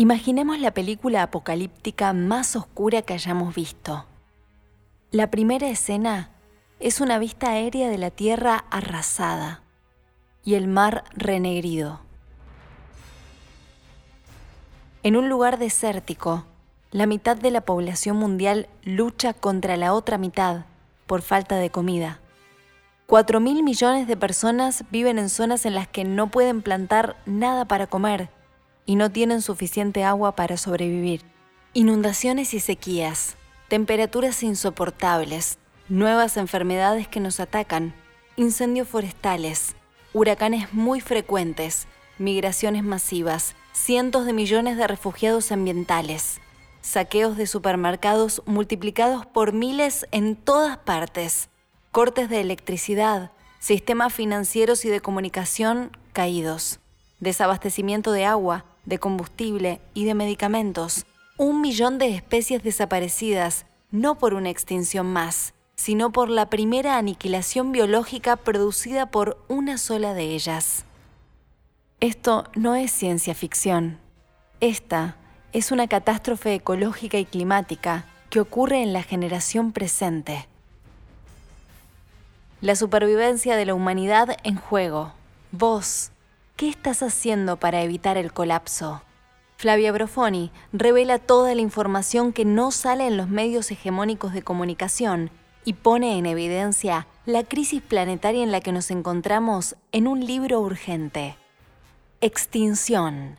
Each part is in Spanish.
Imaginemos la película apocalíptica más oscura que hayamos visto. La primera escena es una vista aérea de la Tierra arrasada y el mar renegrido. En un lugar desértico, la mitad de la población mundial lucha contra la otra mitad por falta de comida. 4 mil millones de personas viven en zonas en las que no pueden plantar nada para comer y no tienen suficiente agua para sobrevivir. Inundaciones y sequías, temperaturas insoportables, nuevas enfermedades que nos atacan, incendios forestales, huracanes muy frecuentes, migraciones masivas, cientos de millones de refugiados ambientales, saqueos de supermercados multiplicados por miles en todas partes, cortes de electricidad, sistemas financieros y de comunicación caídos, desabastecimiento de agua, de combustible y de medicamentos, un millón de especies desaparecidas, no por una extinción más, sino por la primera aniquilación biológica producida por una sola de ellas. Esto no es ciencia ficción. Esta es una catástrofe ecológica y climática que ocurre en la generación presente. La supervivencia de la humanidad en juego. Vos, ¿Qué estás haciendo para evitar el colapso? Flavia Brofoni revela toda la información que no sale en los medios hegemónicos de comunicación y pone en evidencia la crisis planetaria en la que nos encontramos en un libro urgente. Extinción.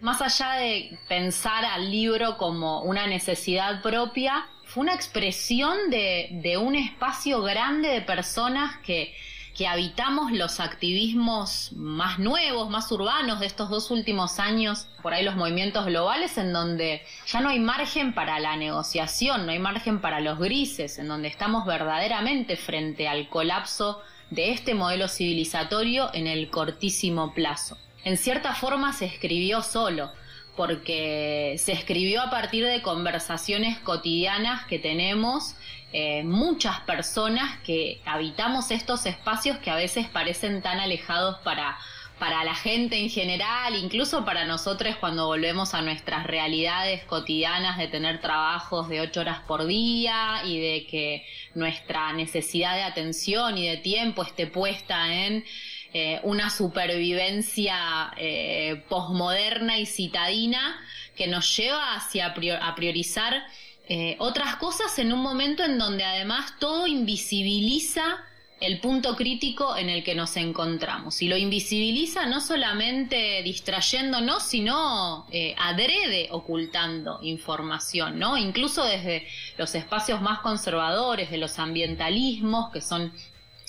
Más allá de pensar al libro como una necesidad propia, fue una expresión de, de un espacio grande de personas que que habitamos los activismos más nuevos, más urbanos de estos dos últimos años, por ahí los movimientos globales, en donde ya no hay margen para la negociación, no hay margen para los grises, en donde estamos verdaderamente frente al colapso de este modelo civilizatorio en el cortísimo plazo. En cierta forma se escribió solo, porque se escribió a partir de conversaciones cotidianas que tenemos eh, muchas personas que habitamos estos espacios que a veces parecen tan alejados para, para la gente en general, incluso para nosotros cuando volvemos a nuestras realidades cotidianas de tener trabajos de ocho horas por día y de que nuestra necesidad de atención y de tiempo esté puesta en eh, una supervivencia eh, posmoderna y citadina que nos lleva hacia a priorizar eh, otras cosas en un momento en donde además todo invisibiliza el punto crítico en el que nos encontramos. Y lo invisibiliza no solamente distrayéndonos, sino eh, adrede ocultando información, ¿no? Incluso desde los espacios más conservadores, de los ambientalismos, que son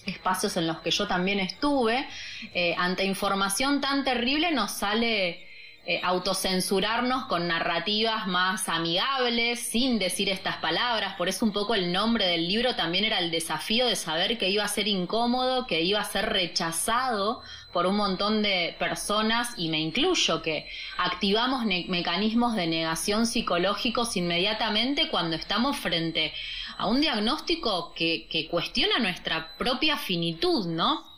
espacios en los que yo también estuve, eh, ante información tan terrible nos sale eh, autocensurarnos con narrativas más amigables, sin decir estas palabras. Por eso un poco el nombre del libro también era el desafío de saber que iba a ser incómodo, que iba a ser rechazado por un montón de personas, y me incluyo, que activamos mecanismos de negación psicológicos inmediatamente cuando estamos frente a un diagnóstico que, que cuestiona nuestra propia finitud, ¿no?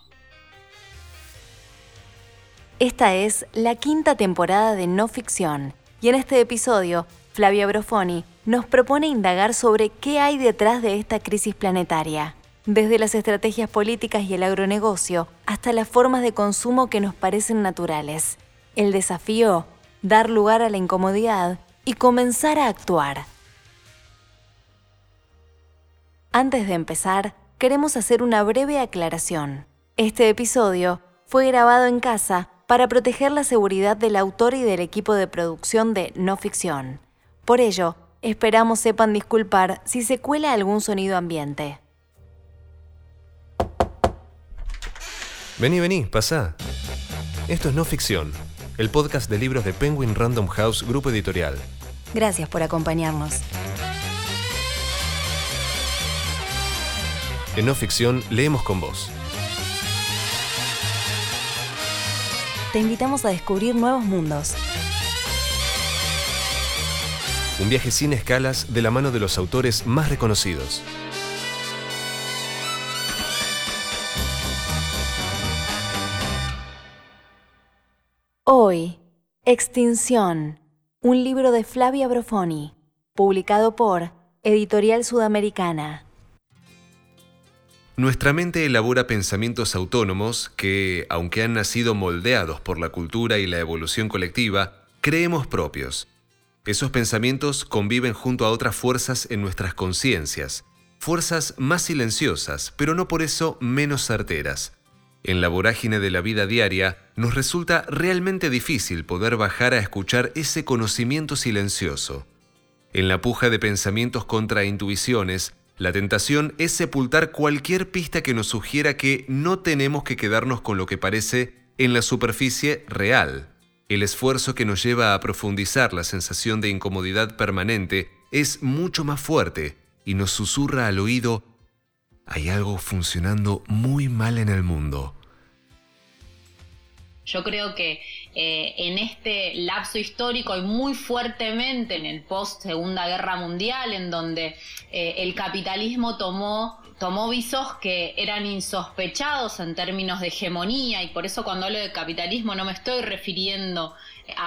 Esta es la quinta temporada de No Ficción y en este episodio Flavia Brofoni nos propone indagar sobre qué hay detrás de esta crisis planetaria, desde las estrategias políticas y el agronegocio hasta las formas de consumo que nos parecen naturales. El desafío, dar lugar a la incomodidad y comenzar a actuar. Antes de empezar, queremos hacer una breve aclaración. Este episodio fue grabado en casa para proteger la seguridad del autor y del equipo de producción de No Ficción. Por ello, esperamos sepan disculpar si se cuela algún sonido ambiente. Vení, vení, pasá. Esto es No Ficción, el podcast de libros de Penguin Random House Grupo Editorial. Gracias por acompañarnos. En No Ficción leemos con vos. Te invitamos a descubrir nuevos mundos. Un viaje sin escalas de la mano de los autores más reconocidos. Hoy, Extinción, un libro de Flavia Brofoni, publicado por Editorial Sudamericana. Nuestra mente elabora pensamientos autónomos que, aunque han nacido moldeados por la cultura y la evolución colectiva, creemos propios. Esos pensamientos conviven junto a otras fuerzas en nuestras conciencias, fuerzas más silenciosas, pero no por eso menos certeras. En la vorágine de la vida diaria, nos resulta realmente difícil poder bajar a escuchar ese conocimiento silencioso. En la puja de pensamientos contra intuiciones, la tentación es sepultar cualquier pista que nos sugiera que no tenemos que quedarnos con lo que parece en la superficie real. El esfuerzo que nos lleva a profundizar la sensación de incomodidad permanente es mucho más fuerte y nos susurra al oído hay algo funcionando muy mal en el mundo. Yo creo que eh, en este lapso histórico y muy fuertemente en el post Segunda Guerra Mundial, en donde eh, el capitalismo tomó tomó visos que eran insospechados en términos de hegemonía y por eso cuando hablo de capitalismo no me estoy refiriendo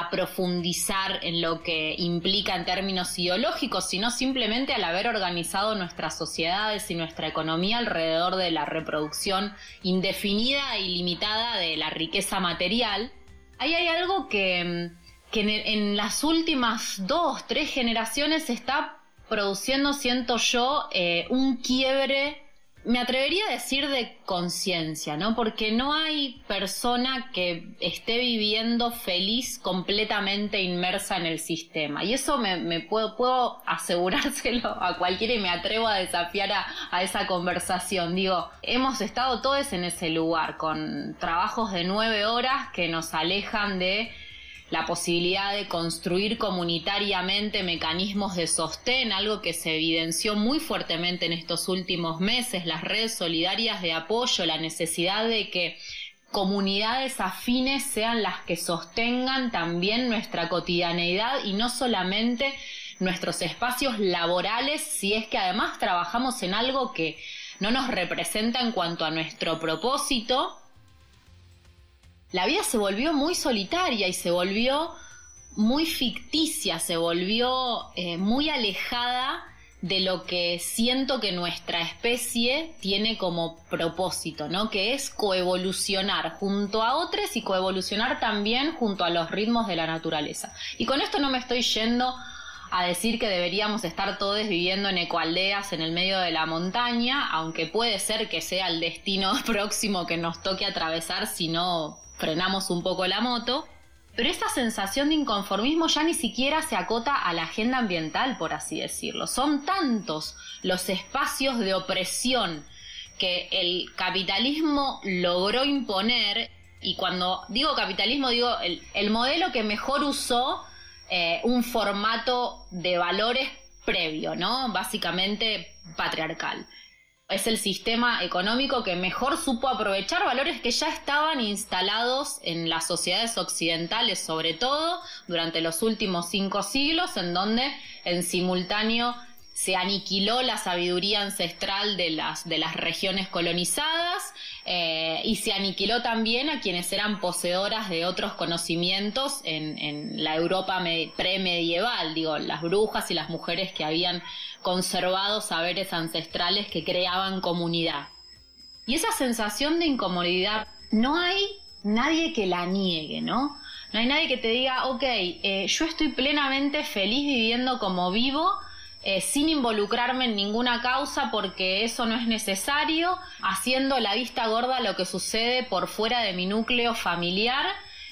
profundizar en lo que implica en términos ideológicos, sino simplemente al haber organizado nuestras sociedades y nuestra economía alrededor de la reproducción indefinida y limitada de la riqueza material, ahí hay algo que, en, las últimas dos, tres generaciones está produciendo, siento yo, eh, un quiebre me atrevería a decir de conciencia, ¿no? Porque no hay persona que esté viviendo feliz completamente inmersa en el sistema. Y eso me, puedo, asegurárselo a cualquiera y me atrevo a desafiar a, esa conversación. Digo, hemos estado todos en ese lugar, con trabajos de nueve horas que nos alejan de la posibilidad de construir comunitariamente mecanismos de sostén, algo que se evidenció muy fuertemente en estos últimos meses, las redes solidarias de apoyo, la necesidad de que comunidades afines sean las que sostengan también nuestra cotidianeidad y no solamente nuestros espacios laborales, si es que además trabajamos en algo que no nos representa en cuanto a nuestro propósito, la vida se volvió muy solitaria y se volvió muy ficticia, se volvió eh, muy alejada de lo que siento que nuestra especie tiene como propósito, ¿no? Que es coevolucionar junto a otros y coevolucionar también junto a los ritmos de la naturaleza. Y con esto no me estoy yendo a decir que deberíamos estar todos viviendo en ecoaldeas en el medio de la montaña, aunque puede ser que sea el destino próximo que nos toque atravesar si no frenamos un poco la moto, pero esta sensación de inconformismo ya ni siquiera se acota a la agenda ambiental, por así decirlo. Son tantos los espacios de opresión que el capitalismo logró imponer, y cuando digo capitalismo digo el, modelo que mejor usó eh, un formato de valores previo, ¿no? Básicamente patriarcal es el sistema económico que mejor supo aprovechar valores que ya estaban instalados en las sociedades occidentales, sobre todo durante los últimos cinco siglos, en donde en simultáneo se aniquiló la sabiduría ancestral de las, de las regiones colonizadas eh, y se aniquiló también a quienes eran poseedoras de otros conocimientos en, en la Europa premedieval, digo, las brujas y las mujeres que habían conservado saberes ancestrales que creaban comunidad. Y esa sensación de incomodidad, no hay nadie que la niegue, ¿no? No hay nadie que te diga, ok, eh, yo estoy plenamente feliz viviendo como vivo, eh, sin involucrarme en ninguna causa porque eso no es necesario, haciendo la vista gorda lo que sucede por fuera de mi núcleo familiar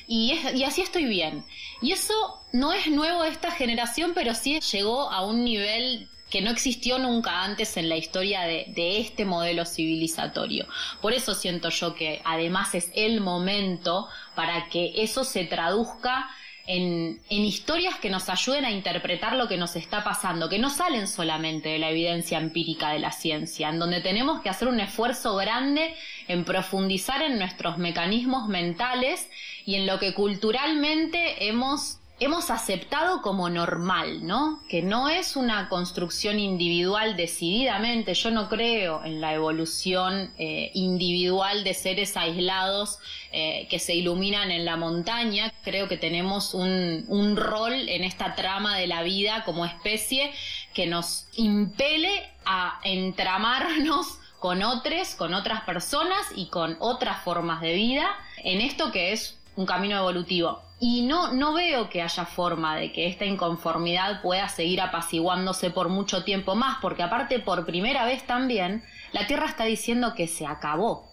y, y, así estoy bien. Y eso no es nuevo de esta generación, pero sí llegó a un nivel que no existió nunca antes en la historia de, este modelo civilizatorio. Por eso siento yo que además es el momento para que eso se traduzca en, en, historias que nos ayuden a interpretar lo que nos está pasando, que no salen solamente de la evidencia empírica de la ciencia, en donde tenemos que hacer un esfuerzo grande en profundizar en nuestros mecanismos mentales y en lo que culturalmente hemos hemos aceptado como normal, ¿no? Que no es una construcción individual decididamente. Yo no creo en la evolución eh, individual de seres aislados eh, que se iluminan en la montaña. Creo que tenemos un, un rol en esta trama de la vida como especie que nos impele a entramarnos con otros, con otras personas y con otras formas de vida en esto que es un camino evolutivo. Y no, no veo que haya forma de que esta inconformidad pueda seguir apaciguándose por mucho tiempo más, porque aparte por primera vez también la Tierra está diciendo que se acabó,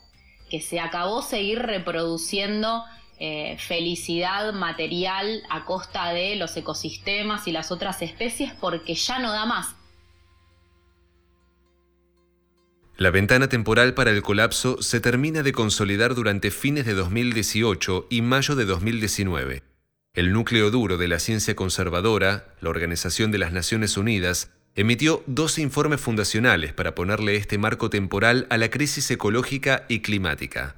que se acabó seguir reproduciendo eh, felicidad material a costa de los ecosistemas y las otras especies porque ya no da más. La ventana temporal para el colapso se termina de consolidar durante fines de 2018 y mayo de 2019. El núcleo duro de la ciencia conservadora, la Organización de las Naciones Unidas, emitió dos informes fundacionales para ponerle este marco temporal a la crisis ecológica y climática.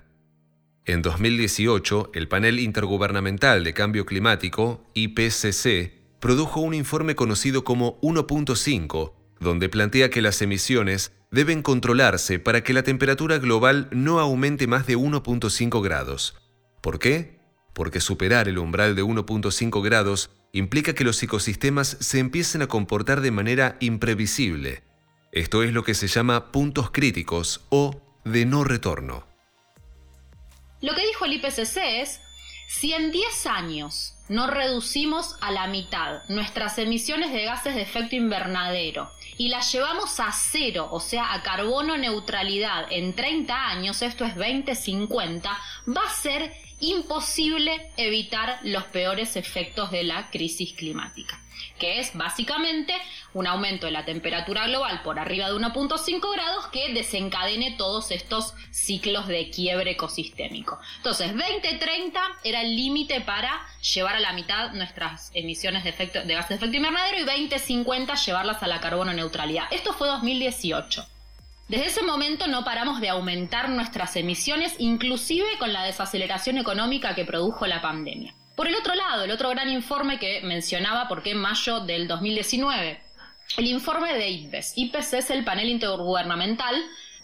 En 2018, el Panel Intergubernamental de Cambio Climático, IPCC, produjo un informe conocido como 1.5, donde plantea que las emisiones deben controlarse para que la temperatura global no aumente más de 1.5 grados. ¿Por qué? Porque superar el umbral de 1.5 grados implica que los ecosistemas se empiecen a comportar de manera imprevisible. Esto es lo que se llama puntos críticos o de no retorno. Lo que dijo el IPCC es, si en 10 años no reducimos a la mitad nuestras emisiones de gases de efecto invernadero y las llevamos a cero, o sea, a carbono neutralidad en 30 años, esto es 2050, va a ser imposible evitar los peores efectos de la crisis climática que es básicamente un aumento de la temperatura global por arriba de 1.5 grados que desencadene todos estos ciclos de quiebre ecosistémico. Entonces, 2030 era el límite para llevar a la mitad nuestras emisiones de, efecto, de gases de efecto invernadero y 2050 llevarlas a la carbono neutralidad. Esto fue 2018. Desde ese momento no paramos de aumentar nuestras emisiones, inclusive con la desaceleración económica que produjo la pandemia. Por el otro lado, el otro gran informe que mencionaba, porque en mayo del 2019, el informe de IPBES. IPBES es el panel intergubernamental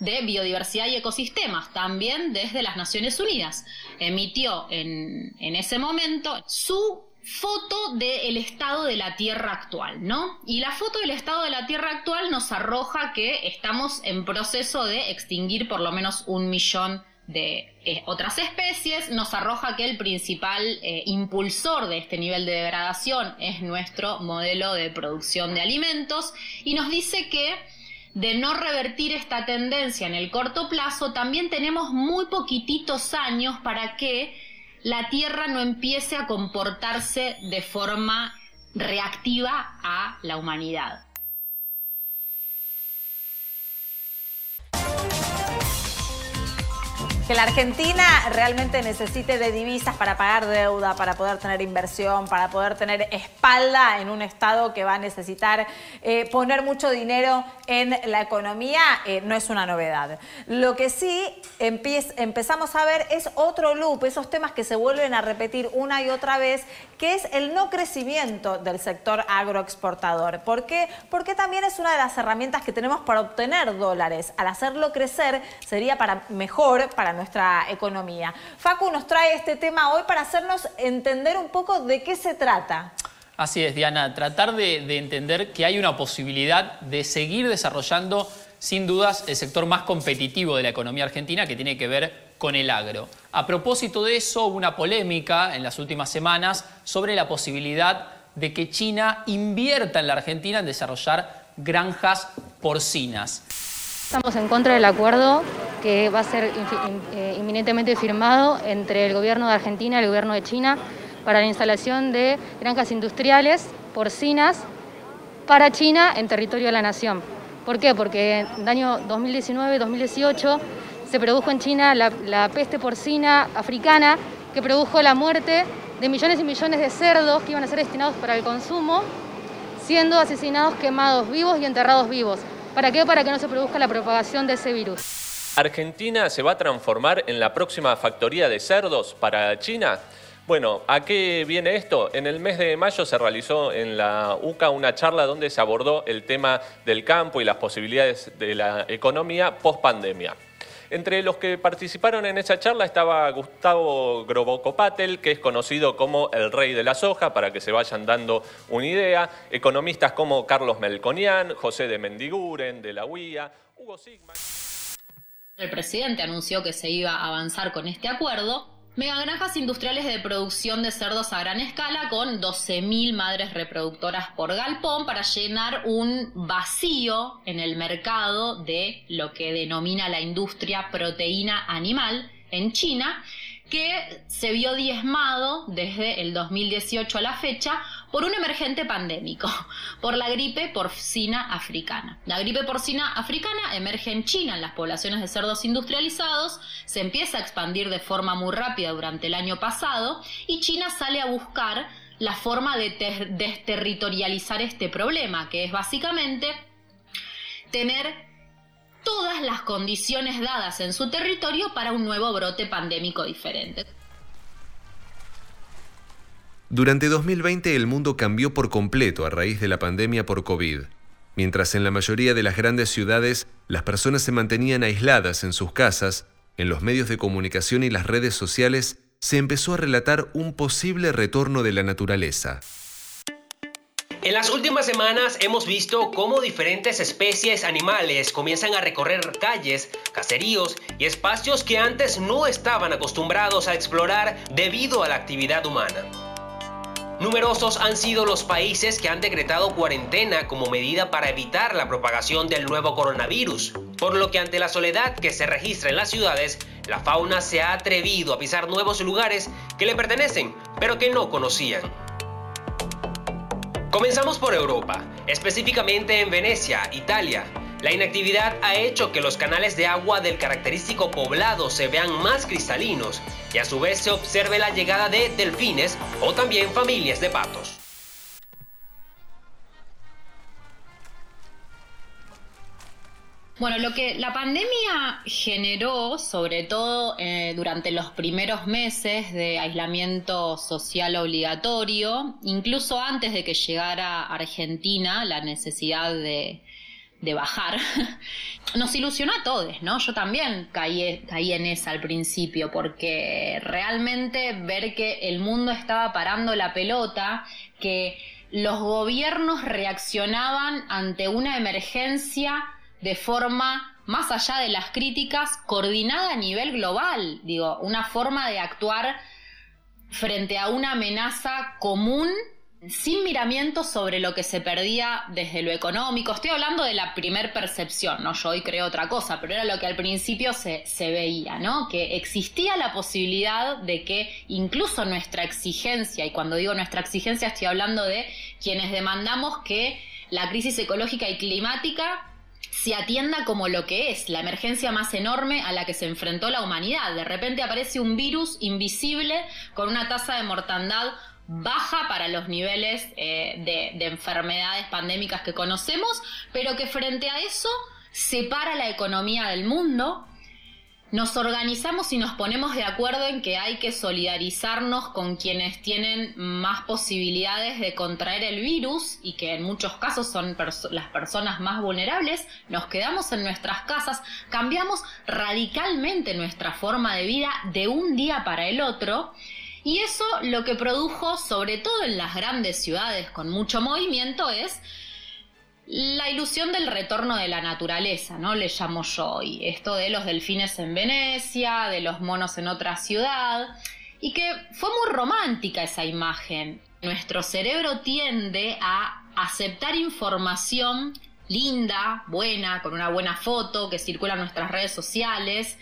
de biodiversidad y ecosistemas, también desde las Naciones Unidas. Emitió en, en ese momento su foto del estado de la Tierra actual, ¿no? Y la foto del estado de la Tierra actual nos arroja que estamos en proceso de extinguir por lo menos un millón de eh, otras especies, nos arroja que el principal eh, impulsor de este nivel de degradación es nuestro modelo de producción de alimentos y nos dice que de no revertir esta tendencia en el corto plazo, también tenemos muy poquititos años para que la Tierra no empiece a comportarse de forma reactiva a la humanidad. Que la Argentina realmente necesite de divisas para pagar deuda, para poder tener inversión, para poder tener espalda en un Estado que va a necesitar eh, poner mucho dinero en la economía, eh, no es una novedad. Lo que sí empezamos a ver es otro loop, esos temas que se vuelven a repetir una y otra vez, que es el no crecimiento del sector agroexportador. ¿Por qué? Porque también es una de las herramientas que tenemos para obtener dólares. Al hacerlo crecer sería para mejor para nuestra economía. Facu nos trae este tema hoy para hacernos entender un poco de qué se trata. Así es, Diana, tratar de, entender que hay una posibilidad de seguir desarrollando, sin dudas, el sector más competitivo de la economía argentina que tiene que ver con el agro. A propósito de eso, hubo una polémica en las últimas semanas sobre la posibilidad de que China invierta en la Argentina en desarrollar granjas porcinas. Estamos en contra del acuerdo que va a ser eh, inminentemente firmado entre el gobierno de Argentina y el gobierno de China para la instalación de granjas industriales porcinas para China en territorio de la nación. ¿Por qué? Porque en el año 2019-2018 se produjo en China la, la peste porcina africana que produjo la muerte de millones y millones de cerdos que iban a ser destinados para el consumo, siendo asesinados, quemados vivos y enterrados vivos. ¿Para qué? Para que no se produzca la propagación de ese virus. ¿Argentina se va a transformar en la próxima factoría de cerdos para China? Bueno, ¿a qué viene esto? En el mes de mayo se realizó en la UCA una charla donde se abordó el tema del campo y las posibilidades de la economía post pandemia. Entre los que participaron en esa charla estaba Gustavo Grobocopatel, que es conocido como el rey de la soja, para que se vayan dando una idea. Economistas como Carlos Melconian, José de Mendiguren, de la UIA, Hugo Sigman. El presidente anunció que se iba a avanzar con este acuerdo Megagranjas industriales de producción de cerdos a gran escala con 12.000 madres reproductoras por galpón para llenar un vacío en el mercado de lo que denomina la industria proteína animal en China que se vio diezmado desde el 2018 a la fecha por un emergente pandémico, por la gripe porcina africana. La gripe porcina africana emerge en China en las poblaciones de cerdos industrializados, se empieza a expandir de forma muy rápida durante el año pasado y China sale a buscar la forma de desterritorializar este problema, que es básicamente tener todas las condiciones dadas en su territorio para un nuevo brote pandémico diferente. Durante 2020 el mundo cambió por completo a raíz de la pandemia por COVID. Mientras en la mayoría de las grandes ciudades las personas se mantenían aisladas en sus casas, en los medios de comunicación y las redes sociales se empezó a relatar un posible retorno de la naturaleza. En las últimas semanas hemos visto cómo diferentes especies animales comienzan a recorrer calles, caseríos y espacios que antes no estaban acostumbrados a explorar debido a la actividad humana. Numerosos han sido los países que han decretado cuarentena como medida para evitar la propagación del nuevo coronavirus, por lo que ante la soledad que se registra en las ciudades, la fauna se ha atrevido a pisar nuevos lugares que le pertenecen, pero que no conocían. Comenzamos por Europa, específicamente en Venecia, Italia. La inactividad ha hecho que los canales de agua del característico poblado se vean más cristalinos y a su vez se observe la llegada de delfines o también familias de patos. Bueno, lo que la pandemia generó, sobre todo eh, durante los primeros meses de aislamiento social obligatorio, incluso antes de que llegara Argentina la necesidad de, bajar, nos ilusionó a todos, ¿no? Yo también caí, caí en esa al principio, porque realmente ver que el mundo estaba parando la pelota, que los gobiernos reaccionaban ante una emergencia de forma más allá de las críticas, coordinada a nivel global, digo, una forma de actuar frente a una amenaza común sin miramiento sobre lo que se perdía desde lo económico. Estoy hablando de la primer percepción, ¿no? Yo hoy creo otra cosa, pero era lo que al principio se, se veía, ¿no? Que existía la posibilidad de que incluso nuestra exigencia, y cuando digo nuestra exigencia estoy hablando de quienes demandamos que la crisis ecológica y climática se atienda como lo que es, la emergencia más enorme a la que se enfrentó la humanidad. De repente aparece un virus invisible con una tasa de mortandad baja para los niveles eh, de, de enfermedades pandémicas que conocemos, pero que frente a eso separa la economía del mundo, nos organizamos y nos ponemos de acuerdo en que hay que solidarizarnos con quienes tienen más posibilidades de contraer el virus y que en muchos casos son las personas más vulnerables, nos quedamos en nuestras casas, cambiamos radicalmente nuestra forma de vida de un día para el otro. Y eso lo que produjo, sobre todo en las grandes ciudades con mucho movimiento, es la ilusión del retorno de la naturaleza, ¿no? Le llamo yo hoy. Esto de los delfines en Venecia, de los monos en otra ciudad. Y que fue muy romántica esa imagen. Nuestro cerebro tiende a aceptar información linda, buena, con una buena foto que circula en nuestras redes sociales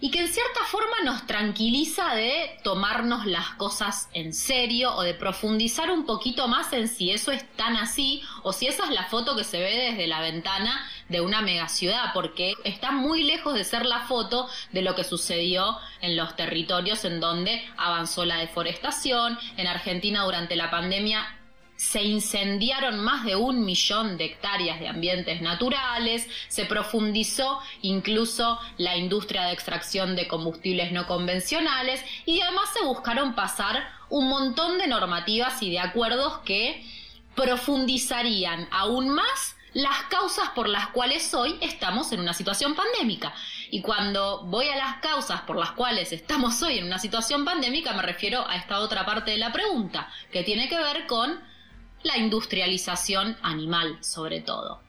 y que en cierta forma nos tranquiliza de tomarnos las cosas en serio o de profundizar un poquito más en si eso es tan así o si esa es la foto que se ve desde la ventana de una megaciudad, porque está muy lejos de ser la foto de lo que sucedió en los territorios en donde avanzó la deforestación. En Argentina durante la pandemia se incendiaron más de un millón de hectáreas de ambientes naturales, se profundizó incluso la industria de extracción de combustibles no convencionales y además se buscaron pasar un montón de normativas y de acuerdos que profundizarían aún más las causas por las cuales hoy estamos en una situación pandémica. Y cuando voy a las causas por las cuales estamos hoy en una situación pandémica, me refiero a esta otra parte de la pregunta, que tiene que ver con la industrialización animal sobre todo.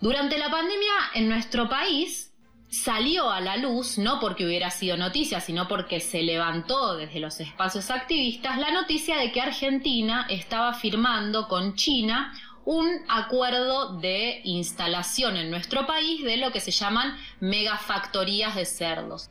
Durante la pandemia en nuestro país salió a la luz, no porque hubiera sido noticia, sino porque se levantó desde los espacios activistas la noticia de que Argentina estaba firmando con China un acuerdo de instalación en nuestro país de lo que se llaman megafactorías de cerdos.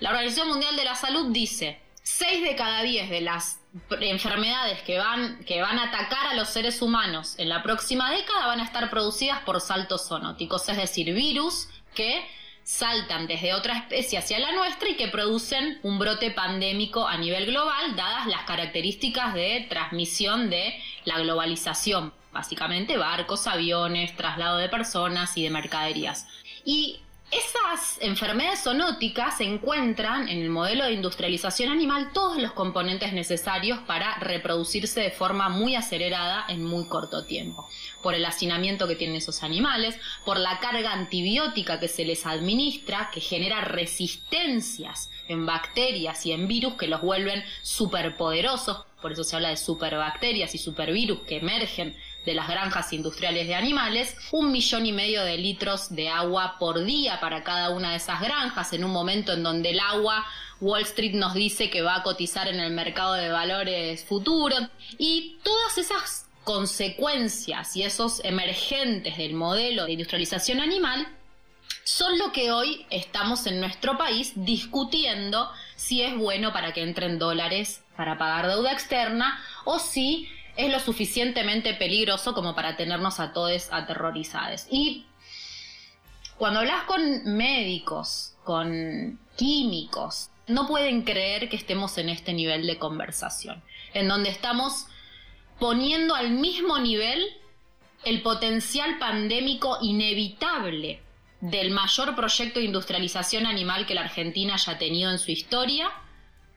La Organización Mundial de la Salud dice, 6 de cada 10 de las enfermedades que van, que van a atacar a los seres humanos en la próxima década van a estar producidas por saltos zoonóticos, es decir, virus que saltan desde otra especie hacia la nuestra y que producen un brote pandémico a nivel global, dadas las características de transmisión de la globalización, básicamente barcos, aviones, traslado de personas y de mercaderías. Y esas enfermedades zoonóticas encuentran en el modelo de industrialización animal todos los componentes necesarios para reproducirse de forma muy acelerada en muy corto tiempo. Por el hacinamiento que tienen esos animales, por la carga antibiótica que se les administra, que genera resistencias en bacterias y en virus que los vuelven superpoderosos. Por eso se habla de superbacterias y supervirus que emergen de las granjas industriales de animales, un millón y medio de litros de agua por día para cada una de esas granjas, en un momento en donde el agua Wall Street nos dice que va a cotizar en el mercado de valores futuros y todas esas consecuencias y esos emergentes del modelo de industrialización animal son lo que hoy estamos en nuestro país discutiendo si es bueno para que entren dólares para pagar deuda externa o si es lo suficientemente peligroso como para tenernos a todos aterrorizados. Y cuando hablas con médicos, con químicos, no pueden creer que estemos en este nivel de conversación, en donde estamos poniendo al mismo nivel el potencial pandémico inevitable del mayor proyecto de industrialización animal que la Argentina haya tenido en su historia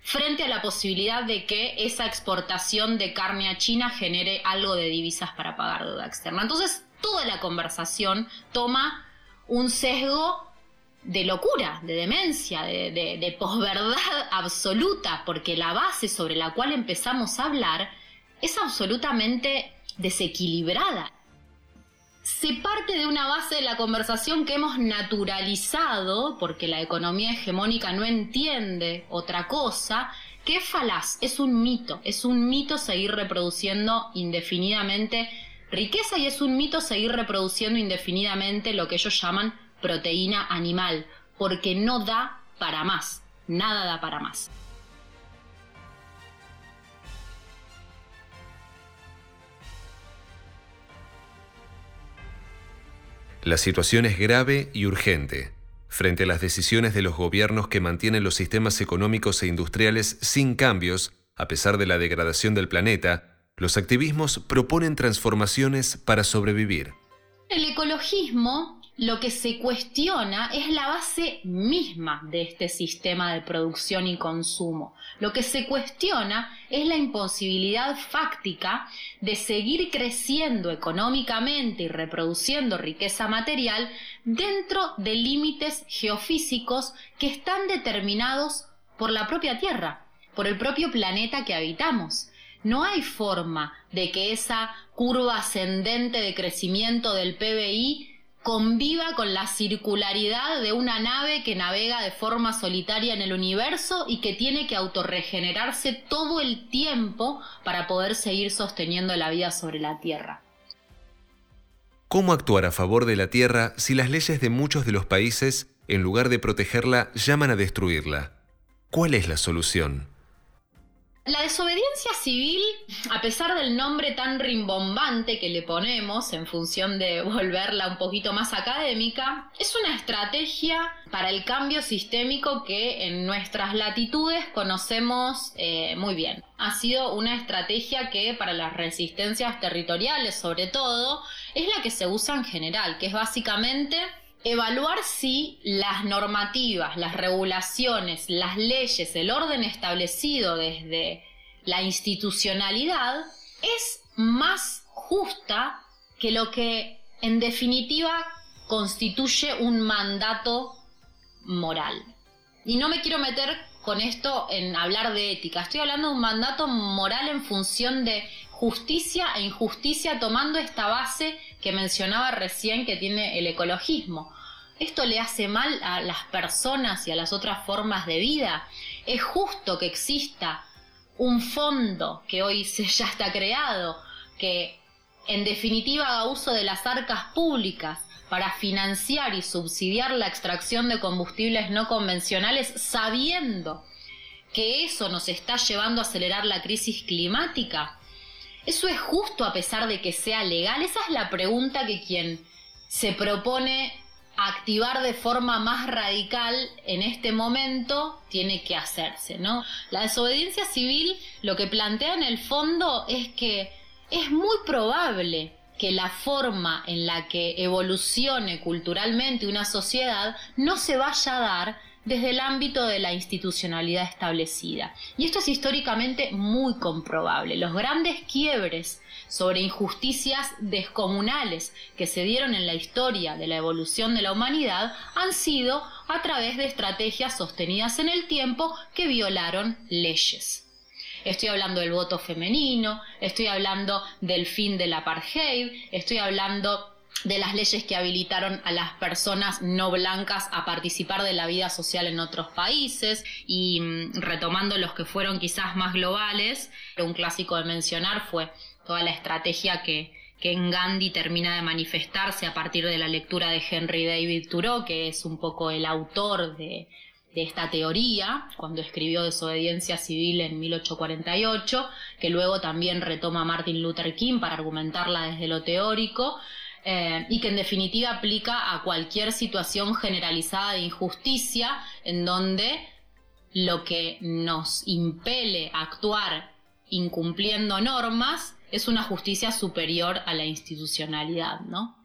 frente a la posibilidad de que esa exportación de carne a China genere algo de divisas para pagar deuda externa. Entonces, toda la conversación toma un sesgo de locura, de demencia, de, de posverdad absoluta, porque la base sobre la cual empezamos a hablar es absolutamente desequilibrada se parte de una base de la conversación que hemos naturalizado, porque la economía hegemónica no entiende otra cosa, que es falaz, es un mito, es un mito seguir reproduciendo indefinidamente riqueza y es un mito seguir reproduciendo indefinidamente lo que ellos llaman proteína animal, porque no da para más, nada da para más. La situación es grave y urgente. Frente a las decisiones de los gobiernos que mantienen los sistemas económicos e industriales sin cambios, a pesar de la degradación del planeta, los activismos proponen transformaciones para sobrevivir. El ecologismo lo que se cuestiona es la base misma de este sistema de producción y consumo. Lo que se cuestiona es la imposibilidad fáctica de seguir creciendo económicamente y reproduciendo riqueza material dentro de límites geofísicos que están determinados por la propia Tierra, por el propio planeta que habitamos. No hay forma de que esa curva ascendente de crecimiento del PBI conviva con la circularidad de una nave que navega de forma solitaria en el universo y que tiene que autorregenerarse todo el tiempo para poder seguir sosteniendo la vida sobre la Tierra. ¿Cómo actuar a favor de la Tierra si las leyes de muchos de los países, en lugar de protegerla, llaman a destruirla? ¿Cuál es la solución? La desobediencia civil, a pesar del nombre tan rimbombante que le ponemos en función de volverla un poquito más académica, es una estrategia para el cambio sistémico que en nuestras latitudes conocemos eh, muy bien. Ha sido una estrategia que para las resistencias territoriales sobre todo es la que se usa en general, que es básicamente evaluar si las normativas, las regulaciones, las leyes, el orden establecido desde la institucionalidad es más justa que lo que en definitiva constituye un mandato moral. Y no me quiero meter con esto en hablar de ética, estoy hablando de un mandato moral en función de justicia e injusticia tomando esta base que mencionaba recién que tiene el ecologismo. ¿Esto le hace mal a las personas y a las otras formas de vida? ¿Es justo que exista un fondo que hoy se ya está creado, que en definitiva haga uso de las arcas públicas para financiar y subsidiar la extracción de combustibles no convencionales sabiendo que eso nos está llevando a acelerar la crisis climática? ¿Eso es justo a pesar de que sea legal? Esa es la pregunta que quien se propone activar de forma más radical en este momento tiene que hacerse, ¿no? La desobediencia civil lo que plantea en el fondo es que es muy probable que la forma en la que evolucione culturalmente una sociedad no se vaya a dar desde el ámbito de la institucionalidad establecida. Y esto es históricamente muy comprobable. Los grandes quiebres sobre injusticias descomunales que se dieron en la historia de la evolución de la humanidad han sido a través de estrategias sostenidas en el tiempo que violaron leyes. Estoy hablando del voto femenino, estoy hablando del fin del apartheid, estoy hablando de las leyes que habilitaron a las personas no blancas a participar de la vida social en otros países. Y mm, retomando los que fueron quizás más globales, un clásico de mencionar fue toda la estrategia que, que en Gandhi termina de manifestarse a partir de la lectura de Henry David Thoreau, que es un poco el autor de, de esta teoría, cuando escribió Desobediencia Civil en 1848, que luego también retoma Martin Luther King para argumentarla desde lo teórico, eh, y que en definitiva aplica a cualquier situación generalizada de injusticia en donde lo que nos impele a actuar incumpliendo normas es una justicia superior a la institucionalidad, ¿no?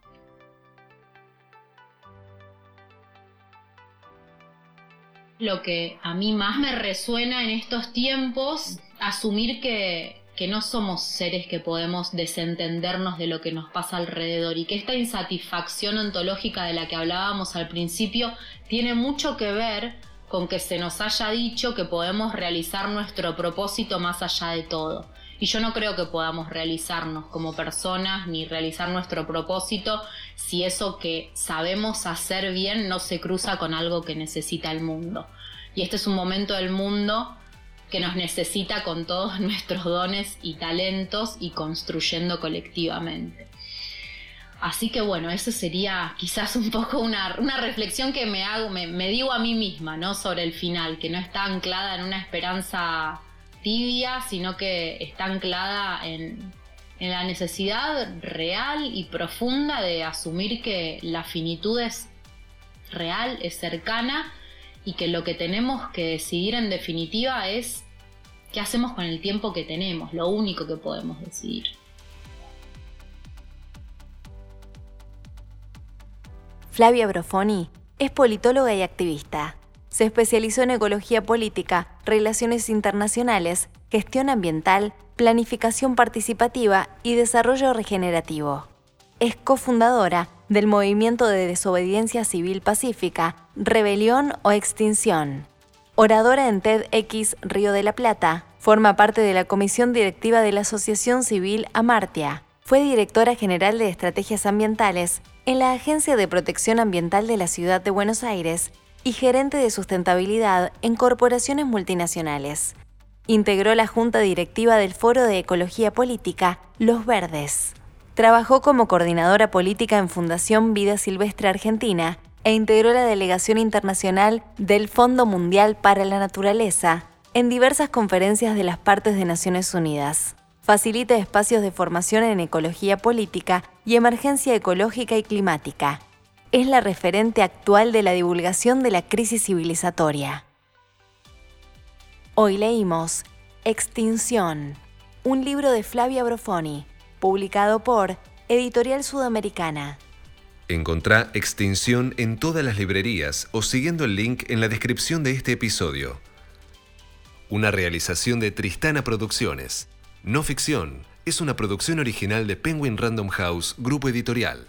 Lo que a mí más me resuena en estos tiempos, asumir que que no somos seres que podemos desentendernos de lo que nos pasa alrededor y que esta insatisfacción ontológica de la que hablábamos al principio tiene mucho que ver con que se nos haya dicho que podemos realizar nuestro propósito más allá de todo. Y yo no creo que podamos realizarnos como personas ni realizar nuestro propósito si eso que sabemos hacer bien no se cruza con algo que necesita el mundo. Y este es un momento del mundo que nos necesita con todos nuestros dones y talentos y construyendo colectivamente. Así que bueno, eso sería quizás un poco una, reflexión que me hago, me, digo a mí misma, ¿no? Sobre el final, que no está anclada en una esperanza tibia, sino que está anclada en, en la necesidad real y profunda de asumir que la finitud es real, es cercana y que lo que tenemos que decidir en definitiva es qué hacemos con el tiempo que tenemos, lo único que podemos decidir. Flavia Brofoni es politóloga y activista. Se especializó en ecología política, relaciones internacionales, gestión ambiental, planificación participativa y desarrollo regenerativo. Es cofundadora del movimiento de desobediencia civil pacífica, rebelión o extinción. Oradora en TEDx Río de la Plata, forma parte de la comisión directiva de la Asociación Civil Amartia. Fue directora general de estrategias ambientales en la Agencia de Protección Ambiental de la Ciudad de Buenos Aires y gerente de sustentabilidad en corporaciones multinacionales. Integró la junta directiva del Foro de Ecología Política Los Verdes. Trabajó como coordinadora política en Fundación Vida Silvestre Argentina e integró la delegación internacional del Fondo Mundial para la Naturaleza en diversas conferencias de las partes de Naciones Unidas. Facilita espacios de formación en ecología política y emergencia ecológica y climática. Es la referente actual de la divulgación de la crisis civilizatoria. Hoy leímos Extinción, un libro de Flavia Brofoni, publicado por Editorial Sudamericana. Encontrá Extinción en todas las librerías o siguiendo el link en la descripción de este episodio. Una realización de Tristana Producciones. No ficción, es una producción original de Penguin Random House, grupo editorial.